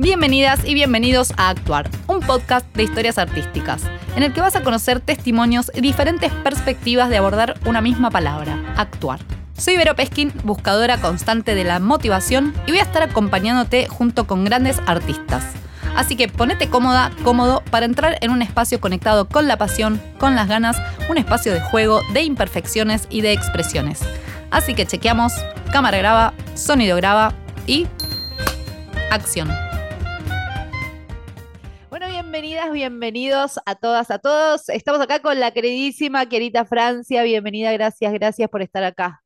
Bienvenidas y bienvenidos a Actuar, un podcast de historias artísticas, en el que vas a conocer testimonios y diferentes perspectivas de abordar una misma palabra, actuar. Soy Vero Peskin, buscadora constante de la motivación, y voy a estar acompañándote junto con grandes artistas. Así que ponete cómoda, cómodo para entrar en un espacio conectado con la pasión, con las ganas, un espacio de juego, de imperfecciones y de expresiones. Así que chequeamos, cámara graba, sonido graba y acción. Bienvenidas, bienvenidos a todas, a todos. Estamos acá con la queridísima Querita Francia. Bienvenida, gracias, gracias por estar acá.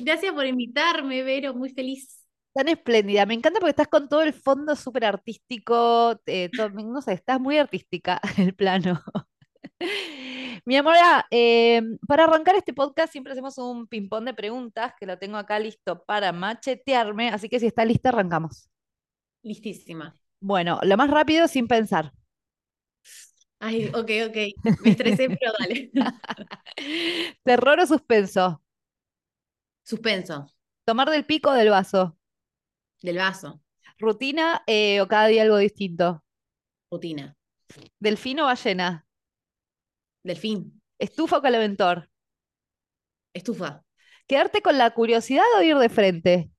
Gracias por invitarme, Vero, muy feliz. Tan espléndida, me encanta porque estás con todo el fondo súper artístico, eh, no sé, estás muy artística en el plano. Mi amor, eh, para arrancar este podcast siempre hacemos un ping-pong de preguntas que lo tengo acá listo para machetearme, así que si está lista arrancamos. Listísima. Bueno, lo más rápido sin pensar. Ay, ok, ok. Me estresé, pero dale. ¿Terror o suspenso? Suspenso. ¿Tomar del pico o del vaso? Del vaso. ¿Rutina eh, o cada día algo distinto? Rutina. ¿Delfín o ballena? Delfín. ¿Estufa o calaventor? Estufa. ¿Quedarte con la curiosidad o ir de frente?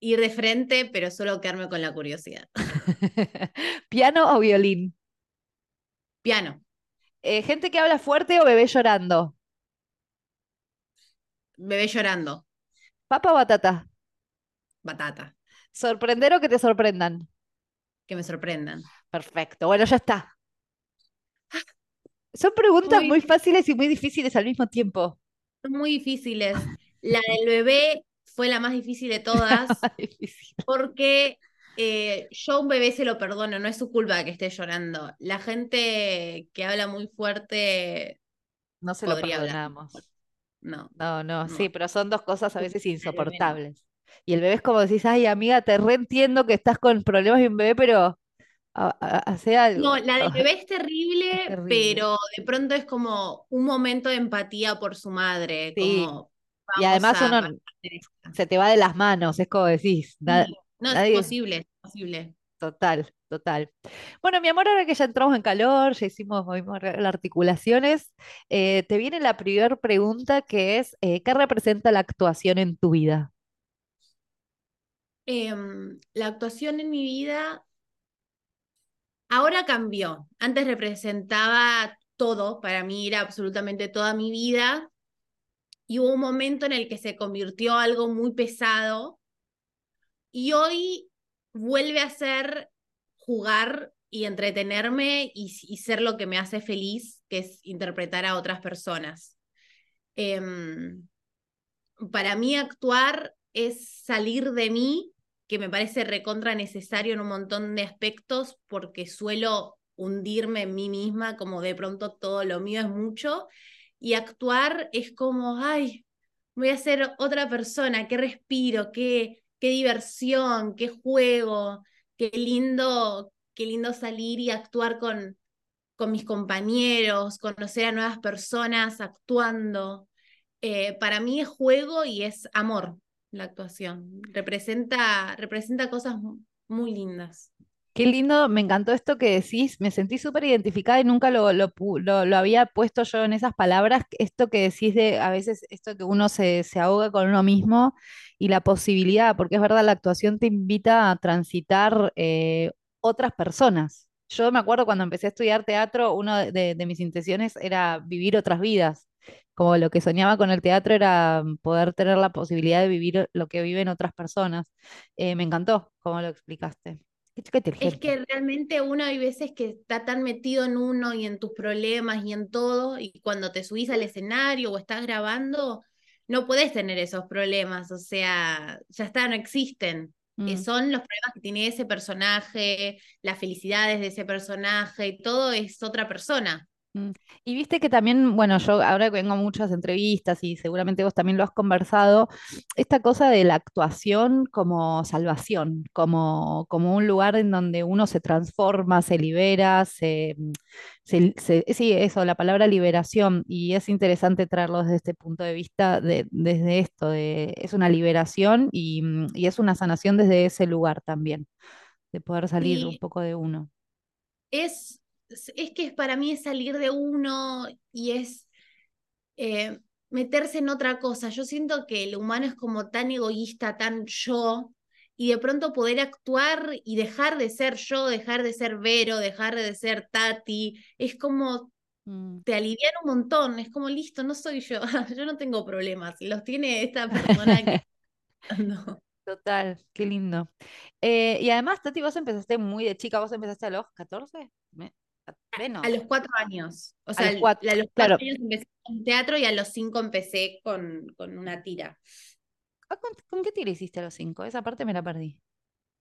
Ir de frente, pero solo quedarme con la curiosidad. ¿Piano o violín? Piano. Eh, ¿Gente que habla fuerte o bebé llorando? Bebé llorando. ¿Papa o batata? Batata. ¿Sorprender o que te sorprendan? Que me sorprendan. Perfecto. Bueno, ya está. Son preguntas Muy muy fáciles y muy difíciles al mismo tiempo. Son muy difíciles. La del bebé fue la más difícil de todas Difícil. porque eh, yo a un bebé se lo perdono, no es su culpa que esté llorando. La gente que habla muy fuerte, No se lo perdonamos. no. No, no, No. sí, pero son dos cosas a veces insoportables. Y el bebé es como decís, ay, amiga, te reentiendo que estás con problemas de un bebé, pero ha- ha- hace algo. No, la del bebé es terrible, terrible. pero de pronto es como un momento de empatía por su madre, Sí. como Y además a uno se te va de las manos, es como decís, Sí, No, nadie- es posible, es posible. total, total. Bueno, mi amor, ahora que ya entramos en calor, ya hicimos, movimos las articulaciones, eh, te viene la primera pregunta que es, eh, ¿qué representa la actuación en tu vida? Em, la actuación en mi vida ahora cambió. Antes representaba todo, para mí era absolutamente toda mi vida. Y hubo un momento en el que se convirtió algo muy pesado. Y hoy vuelve a ser jugar y entretenerme y, ser lo que me hace feliz, que es interpretar a otras personas. Em, para mí actuar es salir de mí, que me parece recontra necesario en un montón de aspectos, porque suelo hundirme en mí misma, como de pronto todo lo mío es mucho, y actuar es como, ay, voy a ser otra persona, qué respiro, qué, qué diversión, qué juego, qué lindo, qué lindo salir y actuar con, con mis compañeros, conocer a nuevas personas actuando. Eh, para mí es juego y es amor la actuación. Representa, representa cosas mu- muy lindas. Qué lindo, me encantó esto que decís, me sentí súper identificada y nunca lo, lo, lo- había puesto yo en esas palabras, esto que decís de a veces esto que uno se, se ahoga con uno mismo y la posibilidad, porque es verdad, la actuación te invita a transitar eh, otras personas. Yo me acuerdo cuando empecé a estudiar teatro, una de, mis intenciones era vivir otras vidas. Como lo que soñaba con el teatro era poder tener la posibilidad de vivir lo que viven otras personas. Eh, me encantó cómo lo explicaste. Es que realmente uno hay veces que está tan metido en uno y en tus problemas y en todo, y cuando te subís al escenario o estás grabando, no podés tener esos problemas, o sea, ya está, no existen. Eh, Mm. son los problemas que tiene ese personaje, las felicidades de ese personaje, y todo es otra persona. Mm. Y viste que también, bueno, yo ahora que vengo a muchas entrevistas y seguramente vos también lo has conversado, esta cosa de la actuación como salvación, como, como un lugar en donde uno se transforma, se libera, se, mm, se- se- sí, eso, la palabra liberación, y es interesante traerlo desde este punto de vista, de, desde esto, de, es una liberación y, mm, y es una sanación desde ese lugar también, de poder salir un poco de uno. es, es que para mí es salir de uno y es eh, meterse en otra cosa. Yo siento que el humano es como tan egoísta, tan yo, y de pronto poder actuar y dejar de ser yo, dejar de ser Vero, dejar de ser Tati, es como Mm. te alivian un montón, es como listo, no soy yo, yo no tengo problemas, los tiene esta persona que... No. Total, qué lindo. Eh, y además, Tati, vos empezaste muy de chica, vos empezaste a los 14, A- los cuatro años, o a sea, los al- cuatro, a los cuatro claro. años empecé con teatro y a los cinco empecé con, con una tira. Ah, ¿Con, con qué tira hiciste a los cinco? Esa parte me la perdí.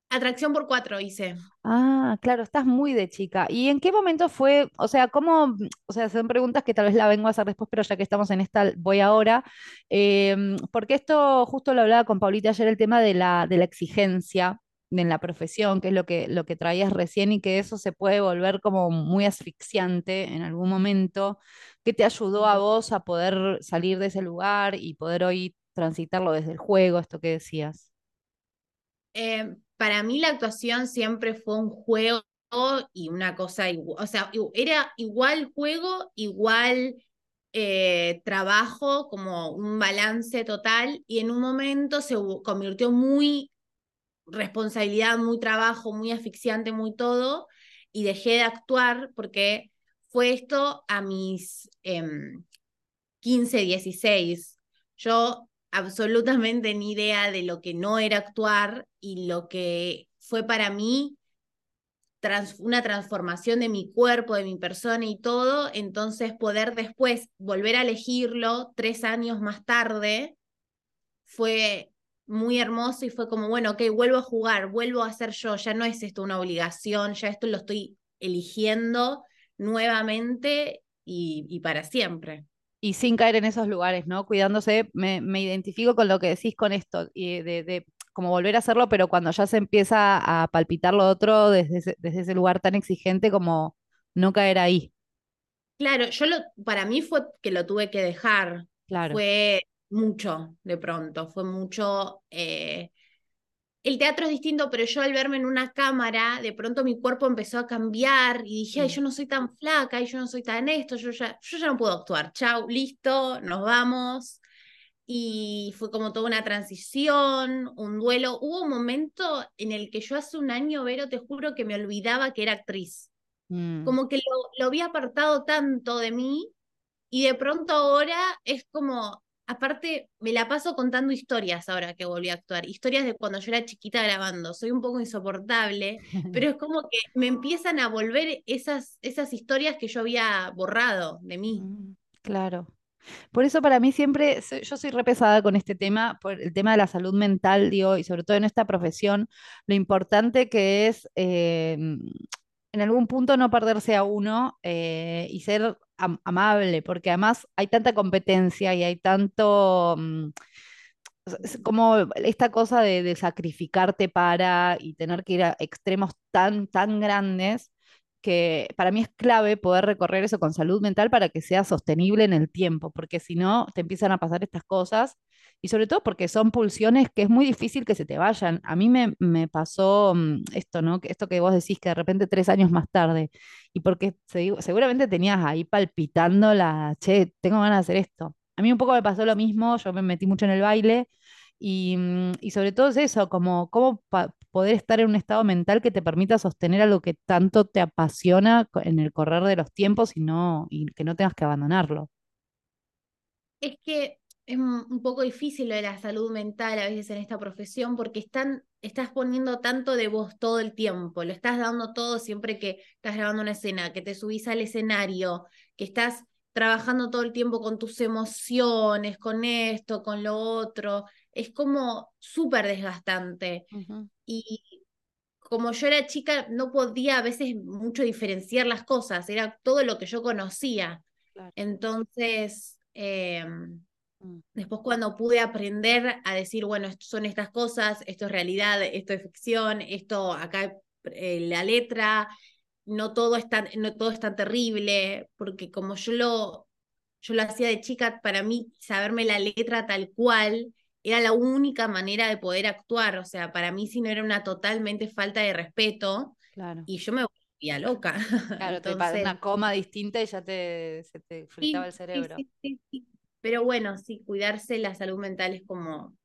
Atracción por cuatro hice. Ah, claro, estás muy de chica. ¿Y en qué momento fue, o sea, cómo, o sea, son preguntas que tal vez la vengo a hacer después, pero ya que estamos en esta, voy ahora, em, porque esto justo lo hablaba con Paulita ayer, el tema de la, de la exigencia en la profesión, que es lo que, lo que traías recién y que eso se puede volver como muy asfixiante en algún momento. ¿Qué te ayudó a vos a poder salir de ese lugar y poder hoy transitarlo desde el juego, esto que decías? Eh, para mí la actuación siempre fue un juego y una cosa igual, o sea, era igual juego, igual eh, trabajo, como un balance total, y en un momento se convirtió muy responsabilidad, muy trabajo, muy asfixiante, muy todo, y dejé de actuar porque fue esto a mis em, 15, 16. Yo absolutamente ni idea de lo que no era actuar y lo que fue para mí trans, una transformación de mi cuerpo, de mi persona y todo, entonces poder después volver a elegirlo tres años más tarde fue muy hermoso y fue como, bueno, ok, vuelvo a jugar, vuelvo a ser yo, ya no es esto una obligación, ya esto lo estoy eligiendo nuevamente y, y para siempre. y sin caer en esos lugares, ¿no? Cuidándose, me, me identifico con lo que decís con esto, y de, de como volver a hacerlo, pero cuando ya se empieza a palpitar lo otro desde ese, desde ese lugar tan exigente como no caer ahí, Claro, yo lo, para mí fue que lo tuve que dejar, claro. fue mucho de pronto, fue mucho... eh, el teatro es distinto, pero yo al verme en una cámara, de pronto mi cuerpo empezó a cambiar y dije, ay, Mm, yo no soy tan flaca, y yo no soy tan esto, yo ya, yo ya no puedo actuar, chau, listo, nos vamos. Y fue como toda una transición, un duelo. Hubo un momento en el que yo hace un año, Vero, te juro que me olvidaba que era actriz. mm, Como que lo, lo había apartado tanto de mí y de pronto ahora es como, aparte, me la paso contando historias ahora que volví a actuar, historias de cuando yo era chiquita grabando, soy un poco insoportable, pero es como que me empiezan a volver esas, esas historias que yo había borrado de mí. mm, claro. Por eso para mí siempre, yo soy re pesada con este tema, por el tema de la salud mental, digo, y sobre todo en esta profesión, lo importante que es eh, en algún punto no perderse a uno eh, y ser am- amable, porque además hay tanta competencia y hay tanto, mm, es como esta cosa de, de sacrificarte para y tener que ir a extremos tan, tan grandes que para mí es clave poder recorrer eso con salud mental para que sea sostenible en el tiempo, porque si no, te empiezan a pasar estas cosas y sobre todo porque son pulsiones que es muy difícil que se te vayan. A mí me, me pasó mm, esto, ¿no? Esto que vos decís que de repente tres años más tarde, y porque se- seguramente tenías ahí palpitando la, che, tengo ganas de hacer esto. A mí un poco me pasó lo mismo, yo me metí mucho en el baile y, mm, y sobre todo es eso, como cómo poder estar en un estado mental que te permita sostener algo que tanto te apasiona en el correr de los tiempos y no, y que no tengas que abandonarlo. Es que es un un poco difícil lo de la salud mental a veces en esta profesión porque están, estás poniendo tanto de vos todo el tiempo, lo estás dando todo siempre que estás grabando una escena, que te subís al escenario, que estás trabajando todo el tiempo con tus emociones, con esto, con lo otro. Es como súper desgastante. Y como yo era chica, no podía a veces mucho diferenciar las cosas, era todo lo que yo conocía. Entonces, em, mm. después cuando pude aprender a decir, bueno, son estas cosas, esto es realidad, esto es ficción, esto acá eh, la letra, no todo, es tan, no todo es tan terrible, porque como yo lo, yo lo hacía de chica, para mí saberme la letra tal cual era la única manera de poder actuar, o sea, para mí si no era una totalmente falta de respeto, claro. y yo me volvía loca. Claro, Entonces, te una coma distinta y ya te, se te fritaba el cerebro. Sí, sí, Pero bueno, sí, cuidarse la salud mental es como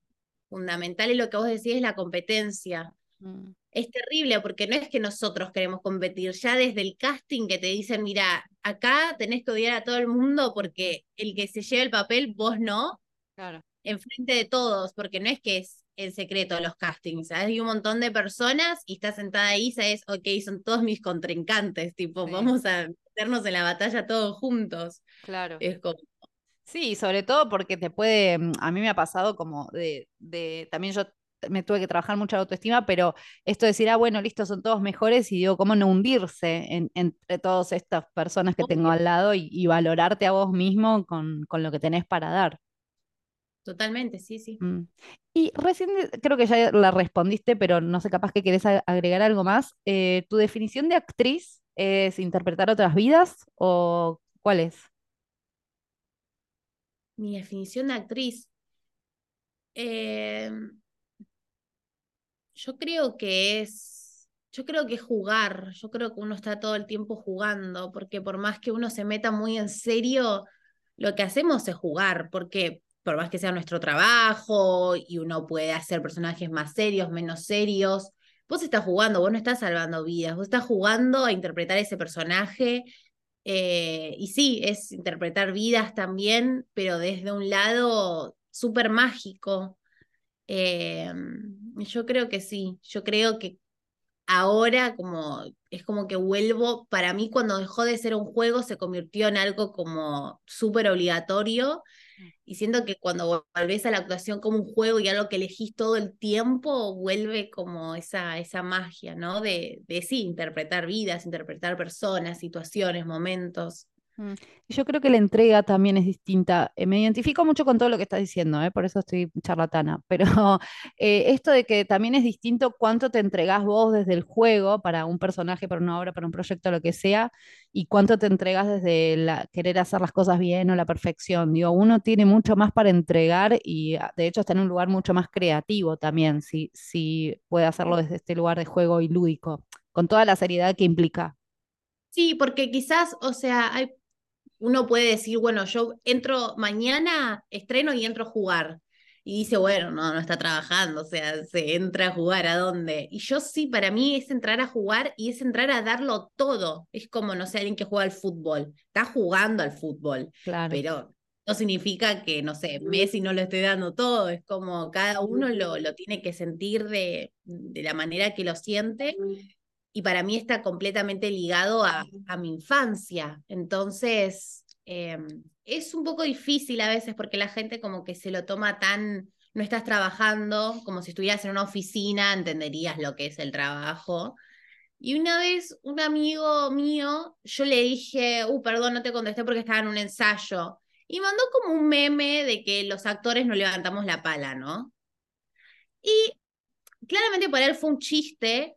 fundamental y lo que vos decís es la competencia. Mm. Es terrible porque no es que nosotros queremos competir, ya desde el casting que te dicen, mira, acá tenés que odiar a todo el mundo porque el que se lleva el papel, vos no. Claro enfrente de todos, porque no es que es en secreto los castings, Hay un montón de personas y está sentada ahí, sabes, ok, son todos mis contrincantes, tipo, vamos a meternos en la batalla todos juntos. Claro. Es como... Sí, sobre todo porque te puede, mm, a mí me ha pasado como de, de también yo me tuve que trabajar mucha autoestima, pero esto de decir, ah, bueno, listo, son todos mejores, y digo, ¿cómo no hundirse entre todas estas personas que tengo al lado y, valorarte a vos mismo con, con, lo que tenés para dar? Totalmente, sí, sí. Mm. Y recién creo que ya la respondiste, pero no sé, capaz que querés agregar algo más. Eh, ¿Tu definición de actriz es interpretar otras vidas o cuál es? Mi definición de actriz. Em, yo creo que es, yo creo que es jugar, yo creo que uno está todo el tiempo jugando, porque por más que uno se meta muy en serio, lo que hacemos es jugar, porque por más que sea nuestro trabajo y uno puede hacer personajes más serios, menos serios, vos estás jugando, vos no estás salvando vidas, vos estás jugando a interpretar ese personaje. Eh, y sí, es interpretar vidas también, pero desde un lado súper mágico. Eh, yo creo que sí, yo creo que ahora como es como que vuelvo, para mí cuando dejó de ser un juego se convirtió en algo como súper obligatorio y siento que cuando volvés a la actuación como un juego y algo que elegís todo el tiempo, vuelve como esa, esa magia, ¿no? De, de sí, interpretar vidas, interpretar personas, situaciones, momentos. Mm. Yo creo que la entrega también es distinta. Eh, me identifico mucho con todo lo que estás diciendo, ¿eh? por eso estoy charlatana, pero eh, esto de que también es distinto cuánto te entregás vos desde el juego para un personaje, para una obra, para un proyecto, lo que sea, y cuánto te entregas desde la, querer hacer las cosas bien o la perfección. Digo, uno tiene mucho más para entregar y ah, de hecho está en un lugar mucho más creativo también, si, si puede hacerlo desde este lugar de juego y lúdico, con toda la seriedad que implica. Sí, porque quizás, o sea, hay uno puede decir, bueno, yo entro mañana, estreno y entro a jugar. Y dice, bueno, no, no está trabajando, o sea, se entra a jugar, ¿a dónde? Y yo sí, para mí es entrar a jugar y es entrar a darlo todo. Es como, no sé, alguien que juega al fútbol. Está jugando al fútbol, claro. pero no significa que, no sé, Messi no lo esté dando todo. Es como cada uno lo, lo tiene que sentir de, de la manera que lo siente y para mí está completamente ligado a, a mi infancia. Entonces, em, es un poco difícil a veces porque la gente como que se lo toma tan, no estás trabajando, como si estuvieras en una oficina, entenderías lo que es el trabajo. Y una vez un amigo mío, yo le dije, uh, perdón, no te contesté porque estaba en un ensayo. Y mandó como un meme de que los actores no levantamos la pala, ¿no? Y claramente para él fue un chiste,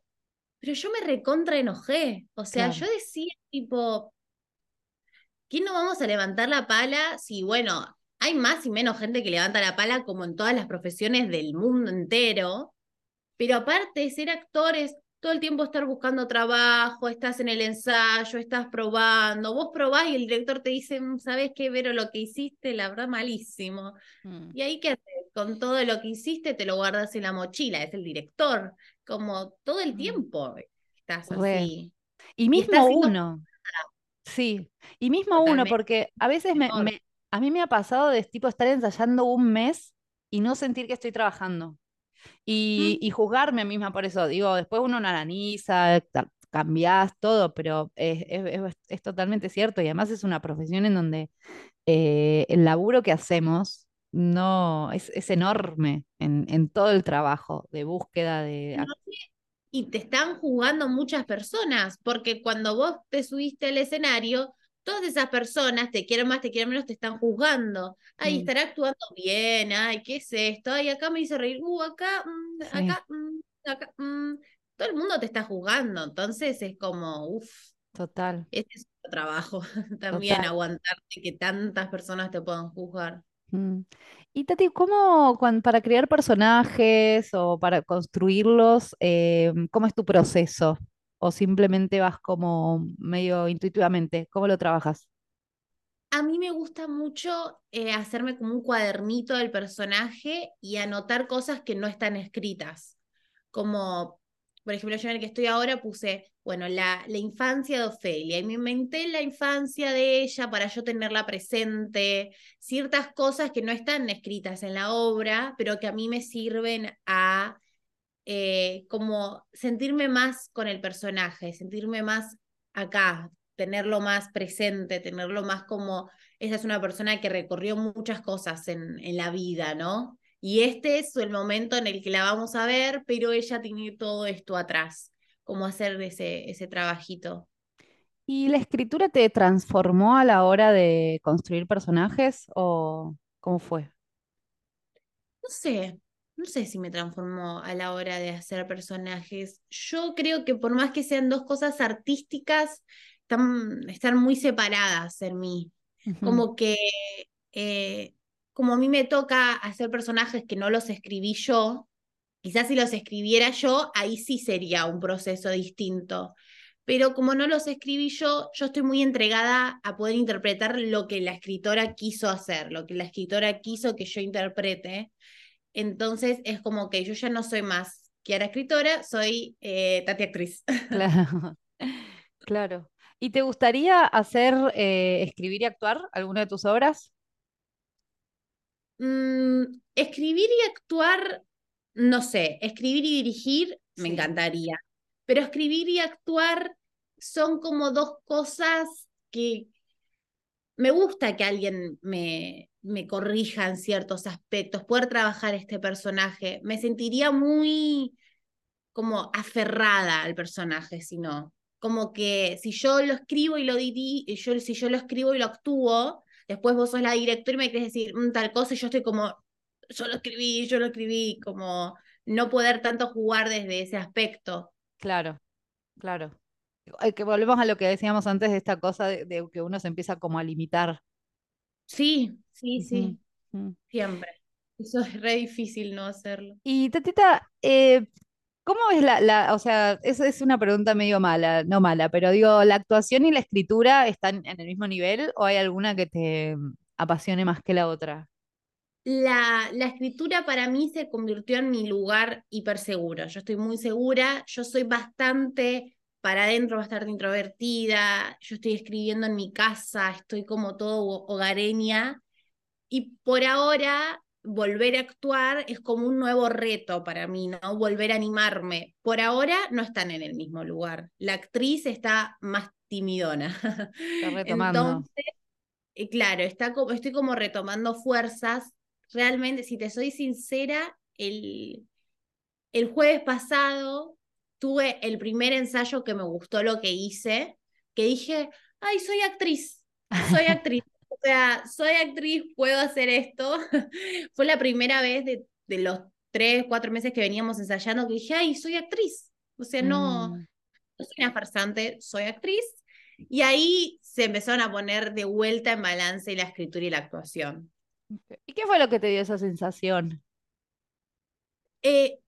pero yo me recontra enojé. O sea, yo decía, tipo, ¿qué no vamos a levantar la pala si, bueno, hay más y menos gente que levanta la pala como en todas las profesiones del mundo entero? Pero aparte ser actores, todo el tiempo estar buscando trabajo, estás en el ensayo, estás probando, vos probás y el director te dice, mm, ¿sabes qué, Vero? Lo que hiciste, la verdad, malísimo. Mm. Y ahí, ¿qué haces? Con todo lo que hiciste, te lo guardas en la mochila, es el director como todo el mm. tiempo estás así. Y mismo uno. Sí, y mismo uno, porque a veces me, a mí me ha pasado de tipo estar ensayando un mes y no sentir que estoy trabajando. Y, y juzgarme a misma por eso. Digo, después uno analiza, cambias todo, pero es, es, totalmente cierto. Y además es una profesión en donde eh, el laburo que hacemos no, es, es enorme en, en, todo el trabajo de búsqueda de... y te están jugando muchas personas, porque cuando vos te subiste al escenario, todas esas personas, te quieren más, te quieren menos, te están juzgando. Ay, Mm, estará actuando bien, ay, ¿qué es esto? Ay, acá me hizo reír, uh, acá, mm, sí, acá, mm, acá, mm. Todo el mundo te está juzgando, entonces es como, uff, total, este es otro trabajo también, total. aguantarte que tantas personas te puedan juzgar. Mm. Y Tati, ¿cómo para crear personajes o para construirlos, eh, cómo es tu proceso? ¿O simplemente vas como medio intuitivamente? ¿Cómo lo trabajas? A mí me gusta mucho eh, hacerme como un cuadernito del personaje y anotar cosas que no están escritas. Como, por ejemplo, yo en el que estoy ahora puse, bueno, la, infancia de Ofelia y me inventé la infancia de ella para yo tenerla presente, ciertas cosas que no están escritas en la obra, pero que a mí me sirven a eh, como sentirme más con el personaje, sentirme más acá, tenerlo más presente, tenerlo más como, esa es una persona que recorrió muchas cosas en la vida, ¿no? Y este es el momento en el que la vamos a ver, pero ella tiene todo esto atrás, como hacer ese, ese trabajito. ¿Y la escritura te transformó a la hora de construir personajes o cómo fue? No sé, no sé si me transformó a la hora de hacer personajes. Yo creo que por más que sean dos cosas artísticas, están, están muy separadas en mí. Como que, eh, como a mí me toca hacer personajes que no los escribí yo, quizás si los escribiera yo, ahí sí sería un proceso distinto. Pero como no los escribí yo, yo estoy muy entregada a poder interpretar lo que la escritora quiso hacer, lo que la escritora quiso que yo interprete. Entonces es como que yo ya no soy más Kiara escritora, soy eh, Tati actriz. Claro, claro. ¿Y te gustaría hacer, eh, escribir y actuar alguna de tus obras? Mm, escribir y actuar, no sé, escribir y dirigir me encantaría, pero escribir y actuar son como dos cosas que me gusta que alguien me, me corrija en ciertos aspectos, poder trabajar este personaje. Me sentiría muy como aferrada al personaje, sino como que si yo lo escribo y lo diri yo, si yo lo escribo y lo actúo, después vos sos la directora y me querés decir "Mm, tal cosa y yo estoy como, yo lo escribí, yo lo escribí, como no poder tanto jugar desde ese aspecto. claro, claro. Que volvemos a lo que decíamos antes de esta cosa de, de que uno se empieza como a limitar. Sí, sí, sí, siempre. Eso es re difícil no hacerlo. Y Tatita, eh, ¿cómo ves la, o sea, esa es una pregunta medio mala, no mala, pero digo, ¿la actuación y la escritura están en el mismo nivel o hay alguna que te apasione más que la otra? La, la escritura para mí se convirtió en mi lugar hiperseguro. Yo estoy muy segura, yo soy bastante para adentro, bastante introvertida, yo estoy escribiendo en mi casa, estoy como todo hogareña y por ahora volver a actuar es como un nuevo reto para mí, ¿no? Volver a animarme. Por ahora no están en el mismo lugar. La actriz está más timidona. Está retomando. Entonces, eh, claro, está como, estoy como retomando fuerzas. Realmente, si te soy sincera, el, el jueves pasado tuve el primer ensayo que me gustó lo que hice, que dije, ay, soy actriz, soy actriz. O sea, soy actriz, puedo hacer esto. Fue la primera vez de, de los tres, cuatro meses que veníamos ensayando que dije, ay, soy actriz. O sea, no, Mm, no soy una farsante, soy actriz. Y ahí se empezaron a poner de vuelta en balance la escritura y la actuación. ¿Y qué fue lo que te dio esa sensación? Eh,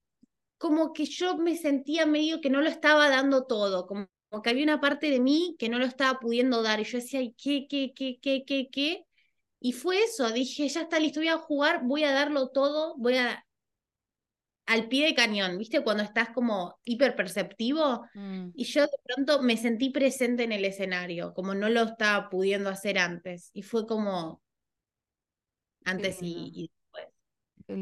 como que yo me sentía medio que no lo estaba dando todo, como, como que había una parte de mí que no lo estaba pudiendo dar. Y yo decía, ¿y qué, qué, qué, qué, qué, qué? Y fue eso, dije, ya está listo, voy a jugar, voy a darlo todo, voy a al pie de cañón, ¿viste? Cuando estás como hiperperceptivo. Mm, Y yo de pronto me sentí presente en el escenario, como no lo estaba pudiendo hacer antes. Y fue como antes y, y después.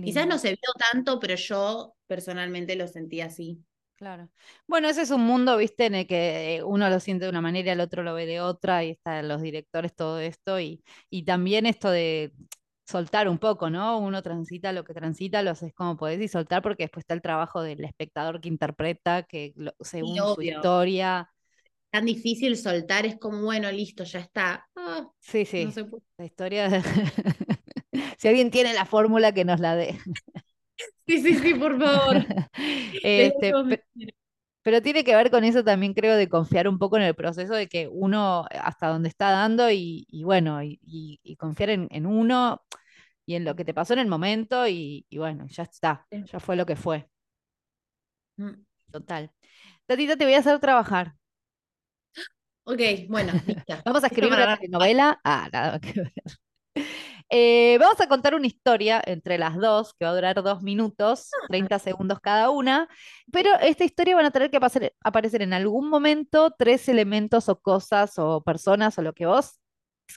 Quizás no se vio tanto, pero yo personalmente lo sentí así. Claro. Bueno, ese es un mundo, viste, en el que eh, uno lo siente de una manera, el otro lo ve de otra, y están los directores, todo esto, y, y también esto de soltar un poco, ¿no? Uno transita lo que transita, lo haces como podés y soltar porque después está el trabajo del espectador que interpreta, que según su historia. Tan difícil soltar, es como, bueno, listo, ya está. Ah, sí, sí. La historia. si alguien tiene la fórmula, que nos la dé. Sí, sí, sí, por favor. este, pero tiene que ver con eso también, creo, de confiar un poco en el proceso de que uno eh, hasta donde está dando y, bueno, y, confiar en, uno y en lo que te pasó en el momento y, bueno, ya está, ya fue lo que fue. Mm. Total. Tatita, te voy a hacer trabajar. Ok, bueno, Vamos a escribir una novela. Ah, nada que ver. Eh, vamos a contar una historia entre las dos, que va a durar dos minutos, 30 segundos cada una, pero esta historia van a tener que aparecer en algún momento tres elementos o cosas o personas o lo que vos,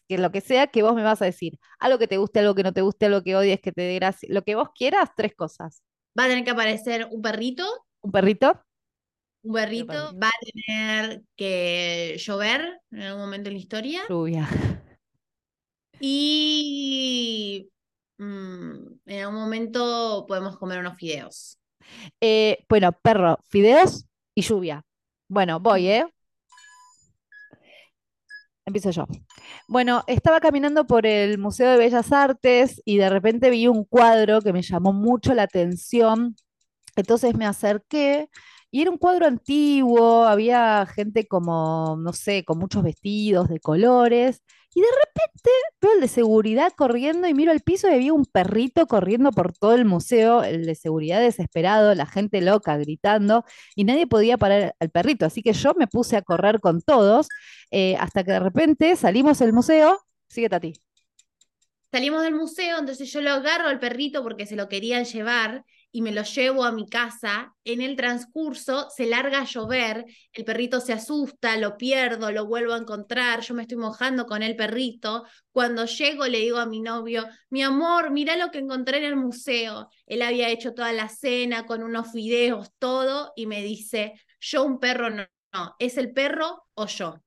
que lo que sea que vos me vas a decir. Algo que te guste, algo que no te guste, algo que odies, que te dé gracia, lo que vos quieras, tres cosas. Va a tener que aparecer un perrito. ¿Un perrito? Un perrito. Va a tener que llover en algún momento en la historia. Lluvia. Y mm, en algún momento podemos comer unos fideos. Eh, bueno, perro, fideos y lluvia. Bueno, voy, ¿eh? Empiezo yo. Bueno, estaba caminando por el Museo de Bellas Artes y de repente vi un cuadro que me llamó mucho la atención. Entonces me acerqué y era un cuadro antiguo, había gente como, no sé, con muchos vestidos de colores. Y de repente veo el de seguridad corriendo y miro al piso y había un perrito corriendo por todo el museo, el de seguridad desesperado, la gente loca gritando y nadie podía parar al perrito. Así que yo me puse a correr con todos eh, hasta que de repente salimos del museo. Sigue Tati. Salimos del museo, entonces yo lo agarro al perrito porque se lo querían llevar y me lo llevo a mi casa, en el transcurso se larga a llover, el perrito se asusta, lo pierdo, lo vuelvo a encontrar, yo me estoy mojando con el perrito. Cuando llego le digo a mi novio, mi amor, mira lo que encontré en el museo. Él había hecho toda la cena con unos fideos, todo, y me dice, yo un perro no, no, es el perro o yo.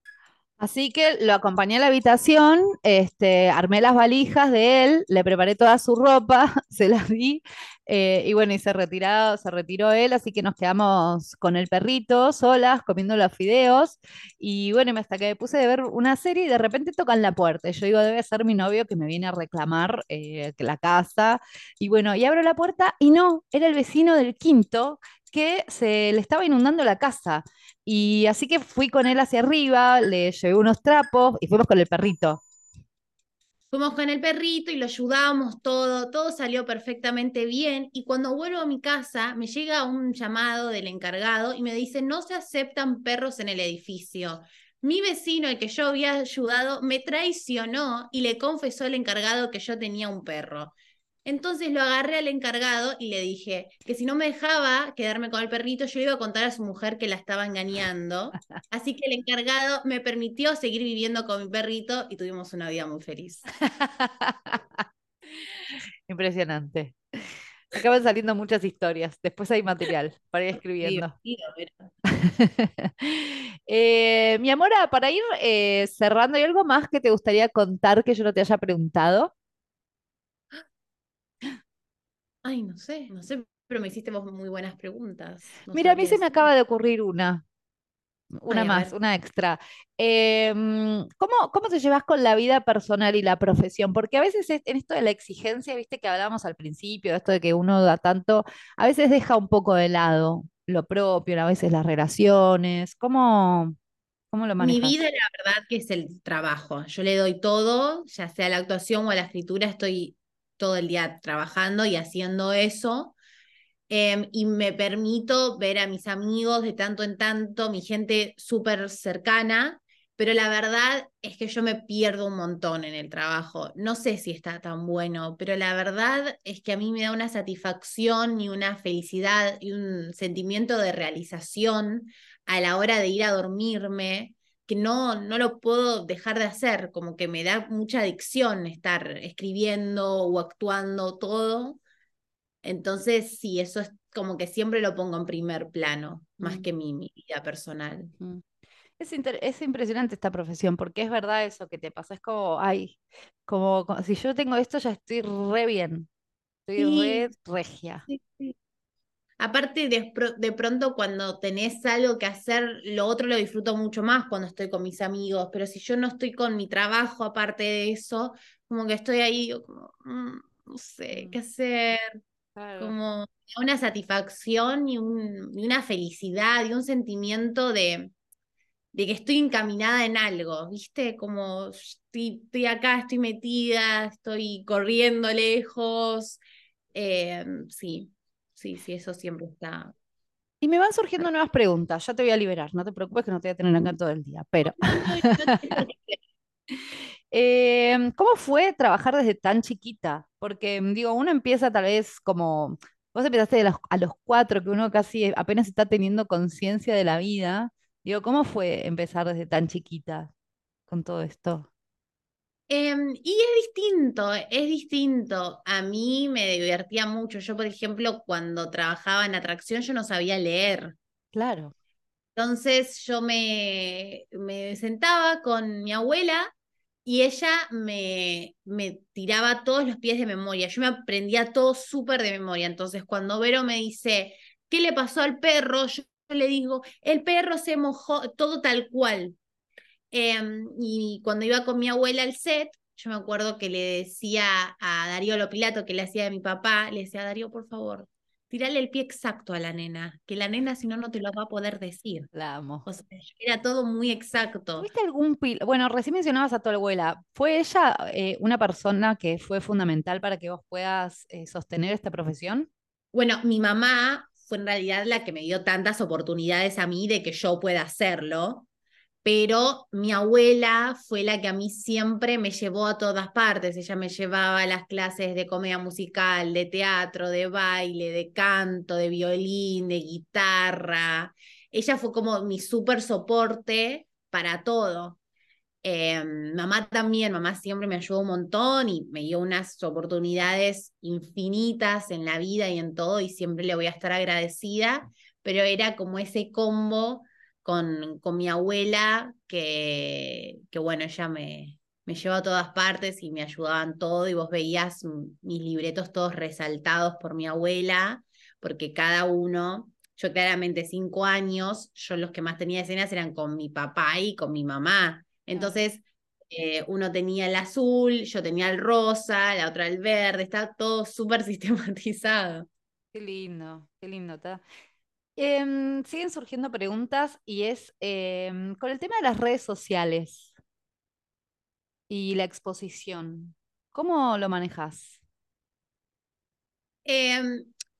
Así que lo acompañé a la habitación, este, armé las valijas de él, le preparé toda su ropa, se las di, eh, y bueno, y se retiró, se retiró él, así que nos quedamos con el perrito, solas, comiendo los fideos, y bueno, hasta que me puse de ver una serie y de repente tocan la puerta, yo digo, debe ser mi novio que me viene a reclamar eh, la casa, y bueno, y abro la puerta, y no, era el vecino del quinto, que se le estaba inundando la casa. Y así que fui con él hacia arriba, le llevé unos trapos y fuimos con el perrito. Fuimos con el perrito y lo ayudamos todo, todo salió perfectamente bien y cuando vuelvo a mi casa me llega un llamado del encargado y me dice, no se aceptan perros en el edificio. Mi vecino, el que yo había ayudado, me traicionó y le confesó al encargado que yo tenía un perro. Entonces lo agarré al encargado y le dije que si no me dejaba quedarme con el perrito, yo iba a contar a su mujer que la estaba engañando. Así que el encargado me permitió seguir viviendo con mi perrito y tuvimos una vida muy feliz. Impresionante. Acaban saliendo muchas historias. Después hay material para ir escribiendo. Eh, mi amor, para ir eh, cerrando, ¿hay algo más que te gustaría contar que yo no te haya preguntado? Ay, no sé, no sé, pero me hiciste vos muy buenas preguntas. Mira, a mí se me acaba de ocurrir una. Una más, una extra. Em, ¿cómo, ¿Cómo te llevas con la vida personal y la profesión? Porque a veces en esto de la exigencia, viste que hablábamos al principio, esto de que uno da tanto, a veces deja un poco de lado lo propio, a veces las relaciones. ¿Cómo, cómo lo manejas? Mi vida, la verdad, que es el trabajo. Yo le doy todo, ya sea la actuación o la escritura, estoy todo el día trabajando y haciendo eso. Em, y me permito ver a mis amigos de tanto en tanto, mi gente súper cercana, pero la verdad es que yo me pierdo un montón en el trabajo. No sé si está tan bueno, pero la verdad es que a mí me da una satisfacción y una felicidad y un sentimiento de realización a la hora de ir a dormirme que no, no lo puedo dejar de hacer, como que me da mucha adicción estar escribiendo o actuando todo. Entonces, sí, eso es como que siempre lo pongo en primer plano, más mm. que mi, vida personal. Mm. Es, es impresionante esta profesión, porque es verdad eso que te pasa, es como, ay, como, si yo tengo esto ya estoy re bien, estoy re regia. sí, sí. Aparte, de, de pronto cuando tenés algo que hacer, lo otro lo disfruto mucho más cuando estoy con mis amigos, pero si yo no estoy con mi trabajo aparte de eso, como que estoy ahí, como, mm, no sé Mm, qué hacer, claro. como una satisfacción y, un, y una felicidad y un sentimiento de, de que estoy encaminada en algo, ¿viste? Como estoy, estoy acá, estoy metida, estoy corriendo lejos. Eh, sí, sí, sí, eso siempre está. Y me van surgiendo nuevas preguntas, ya te voy a liberar, no te preocupes que no te voy a tener acá todo el día, pero em, ¿cómo fue trabajar desde tan chiquita? Porque mm, digo, uno empieza tal vez como, vos empezaste de los- a los cuatro, que uno casi apenas está teniendo conciencia de la vida. Digo, ¿cómo fue empezar desde tan chiquita con todo esto? Em, y es distinto, es distinto. A mí me divertía mucho. Yo, por ejemplo, cuando trabajaba en atracción, yo no sabía leer. Claro. Entonces yo me, me sentaba con mi abuela y ella me, me tiraba todos los pies de memoria. Yo me aprendía todo súper de memoria. Entonces cuando Vero me dice, ¿qué le pasó al perro? Yo le digo, el perro se mojó, todo tal cual. Eh, y cuando iba con mi abuela al set, yo me acuerdo que le decía a Darío Lopilato, que le hacía de mi papá, le decía, Darío, por favor, tirale el pie exacto a la nena, que la nena si no, no te lo va a poder decir. La amo. O sea, era todo muy exacto. ¿Tuviste algún pil... Bueno, recién mencionabas a tu abuela. ¿Fue ella eh, una persona que fue fundamental para que vos puedas eh, sostener esta profesión? Bueno, mi mamá fue en realidad la que me dio tantas oportunidades a mí de que yo pueda hacerlo, pero mi abuela fue la que a mí siempre me llevó a todas partes. Ella me llevaba a las clases de comedia musical, de teatro, de baile, de canto, de violín, de guitarra. Ella fue como mi súper soporte para todo. Eh, mamá también, mamá siempre me ayudó un montón y me dio unas oportunidades infinitas en la vida y en todo y siempre le voy a estar agradecida, pero era como ese combo con, con mi abuela que, que bueno, ella me, me llevó a todas partes y me ayudaban todo y vos veías mis libretos todos resaltados por mi abuela, porque cada uno, yo claramente cinco años, yo los que más tenía escenas eran con mi papá y con mi mamá. Entonces, eh, uno tenía el azul, yo tenía el rosa, la otra el verde, está todo súper sistematizado. Qué lindo, qué lindo. Está. Em, siguen surgiendo preguntas y es em, con el tema de las redes sociales y la exposición. ¿Cómo lo manejas? Eh,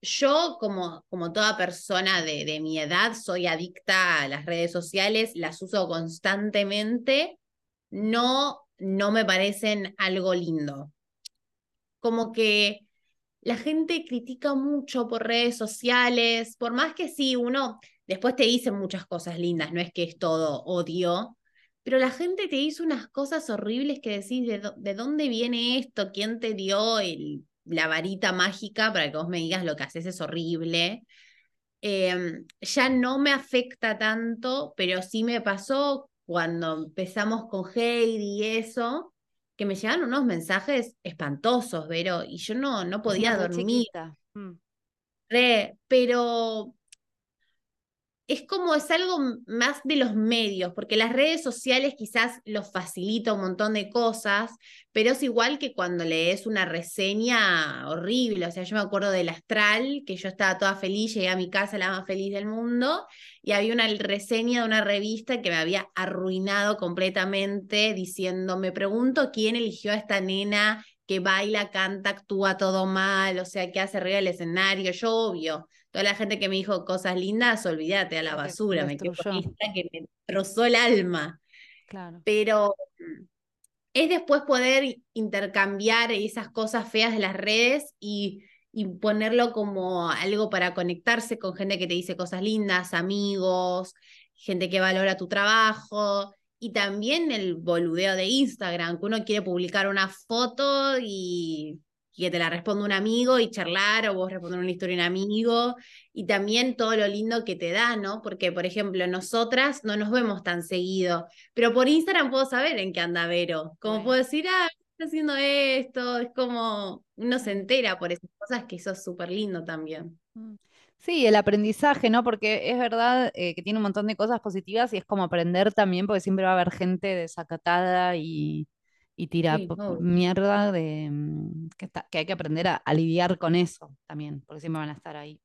yo, como, como toda persona de, de mi edad, soy adicta a las redes sociales, las uso constantemente, no, no me parecen algo lindo. Como que la gente critica mucho por redes sociales, por más que sí, uno después te dice muchas cosas lindas, no es que es todo odio, pero la gente te dice unas cosas horribles que decís, ¿de, de dónde viene esto? ¿Quién te dio la varita mágica para que vos me digas lo que haces es horrible? Eh, ya no me afecta tanto, pero sí me pasó cuando empezamos con Heidi y eso, que me llegaron unos mensajes espantosos, Vero, y yo no, no podía dormir. Mm, re, pero es como es algo más de los medios, porque las redes sociales quizás los facilita un montón de cosas, pero es igual que cuando lees una reseña horrible. O sea, yo me acuerdo del Astral, que yo estaba toda feliz, llegué a mi casa la más feliz del mundo, y había una reseña de una revista que me había arruinado completamente, diciendo, me pregunto quién eligió a esta nena que baila, canta, actúa todo mal, o sea, que hace arriba del escenario, yo obvio toda la gente que me dijo cosas lindas, olvídate a la basura, me esta que me destrozó el alma. Claro. Pero es después poder intercambiar esas cosas feas de las redes y, y ponerlo como algo para conectarse con gente que te dice cosas lindas, amigos, gente que valora tu trabajo. Y también el boludeo de Instagram, que uno quiere publicar una foto y y que te la responda un amigo y charlar o vos responder una historia a un amigo y también todo lo lindo que te da, ¿no? Porque, por ejemplo, nosotras no nos vemos tan seguido, pero por Instagram puedo saber en qué anda Vero, como puedo decir, ah, está haciendo esto, es como uno se entera por esas cosas que eso es súper lindo también. Mm. Sí, el aprendizaje, ¿no? Porque es verdad eh, que tiene un montón de cosas positivas y es como aprender también, porque siempre va a haber gente desacatada y, y tira mierda de mm, que, que, hay que aprender a, lidiar con eso también, porque siempre van a estar ahí.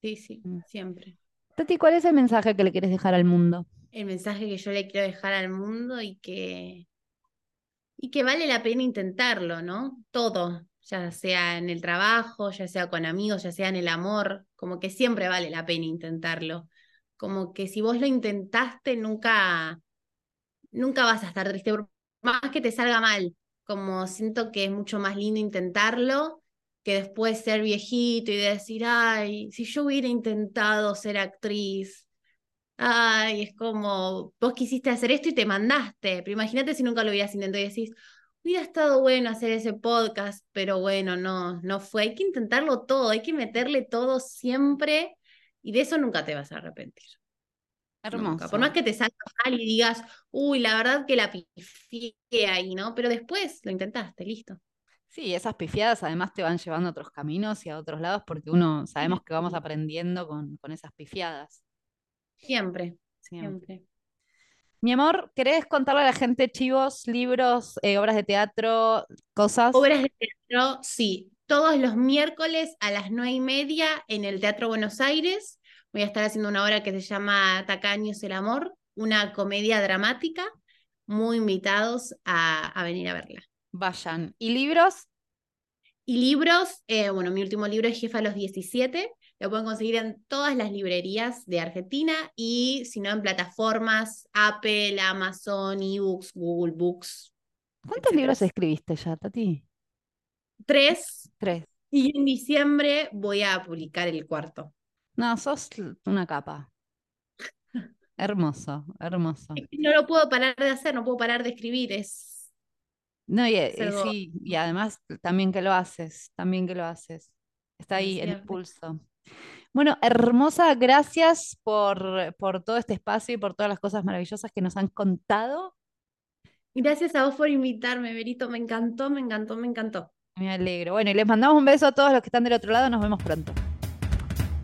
Sí, sí, mm. siempre. Tati, ¿cuál es el mensaje que le quieres dejar al mundo? El mensaje que yo le quiero dejar al mundo y que y que vale la pena intentarlo, ¿no? Todo, ya sea en el trabajo, ya sea con amigos, ya sea en el amor, como que siempre vale la pena intentarlo. Como que si vos lo intentaste, nunca, nunca vas a estar triste, por más que te salga mal. Como siento que es mucho más lindo intentarlo que después ser viejito y decir, ay, si yo hubiera intentado ser actriz, ay, es como, vos quisiste hacer esto y te mandaste, pero imagínate si nunca lo hubieras intentado y decís, hubiera estado bueno hacer ese podcast, pero bueno, no, no fue. Hay que intentarlo todo, hay que meterle todo siempre y de eso nunca te vas a arrepentir. Hermoso. Por más que te salga mal y digas, uy, la verdad que la pifié ahí, ¿no? Pero después lo intentaste, listo. Sí, esas pifiadas además te van llevando a otros caminos y a otros lados porque uno sabemos que vamos aprendiendo con, con esas pifiadas. Siempre, siempre. Mi amor, ¿querés contarle a la gente chivos, libros, eh, obras de teatro, cosas? Obras de teatro, sí. Todos los miércoles a las nueve y media en el Teatro Buenos Aires. Voy a estar haciendo una obra que se llama Tacaños el Amor, una comedia dramática. Muy invitados a, venir a verla. Vayan. ¿Y libros? Y libros, eh, bueno, mi último libro es Jefa a los 17, lo pueden conseguir en todas las librerías de Argentina y si no en plataformas Apple, Amazon, eBooks, Google Books. ¿Cuántos libros escribiste ya, Tati? Tres. Tres. Y en diciembre voy a publicar el cuarto. No, sos una capa. hermoso, hermoso. No lo puedo parar de hacer, no puedo parar de escribir, es... No, y, sí, y además también que lo haces, también que lo haces. Está ahí el pulso. Bueno, hermosa, gracias por, por todo este espacio y por todas las cosas maravillosas que nos han contado. Gracias a vos por invitarme, Berito. Me encantó, me encantó, me encantó. Me alegro. Bueno, y les mandamos un beso a todos los que están del otro lado. Nos vemos pronto.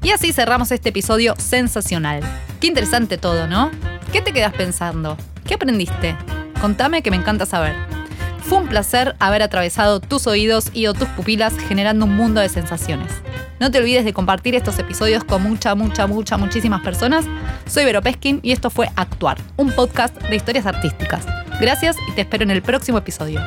Y así cerramos este episodio sensacional. Qué interesante todo, ¿no? ¿Qué te quedas pensando? ¿Qué aprendiste? Contame que me encanta saber. Fue un placer haber atravesado tus oídos y o tus pupilas generando un mundo de sensaciones. No te olvides de compartir estos episodios con mucha, mucha, mucha, muchísimas personas. Soy Vero Peskin y esto fue Actuar, un podcast de historias artísticas. Gracias y te espero en el próximo episodio.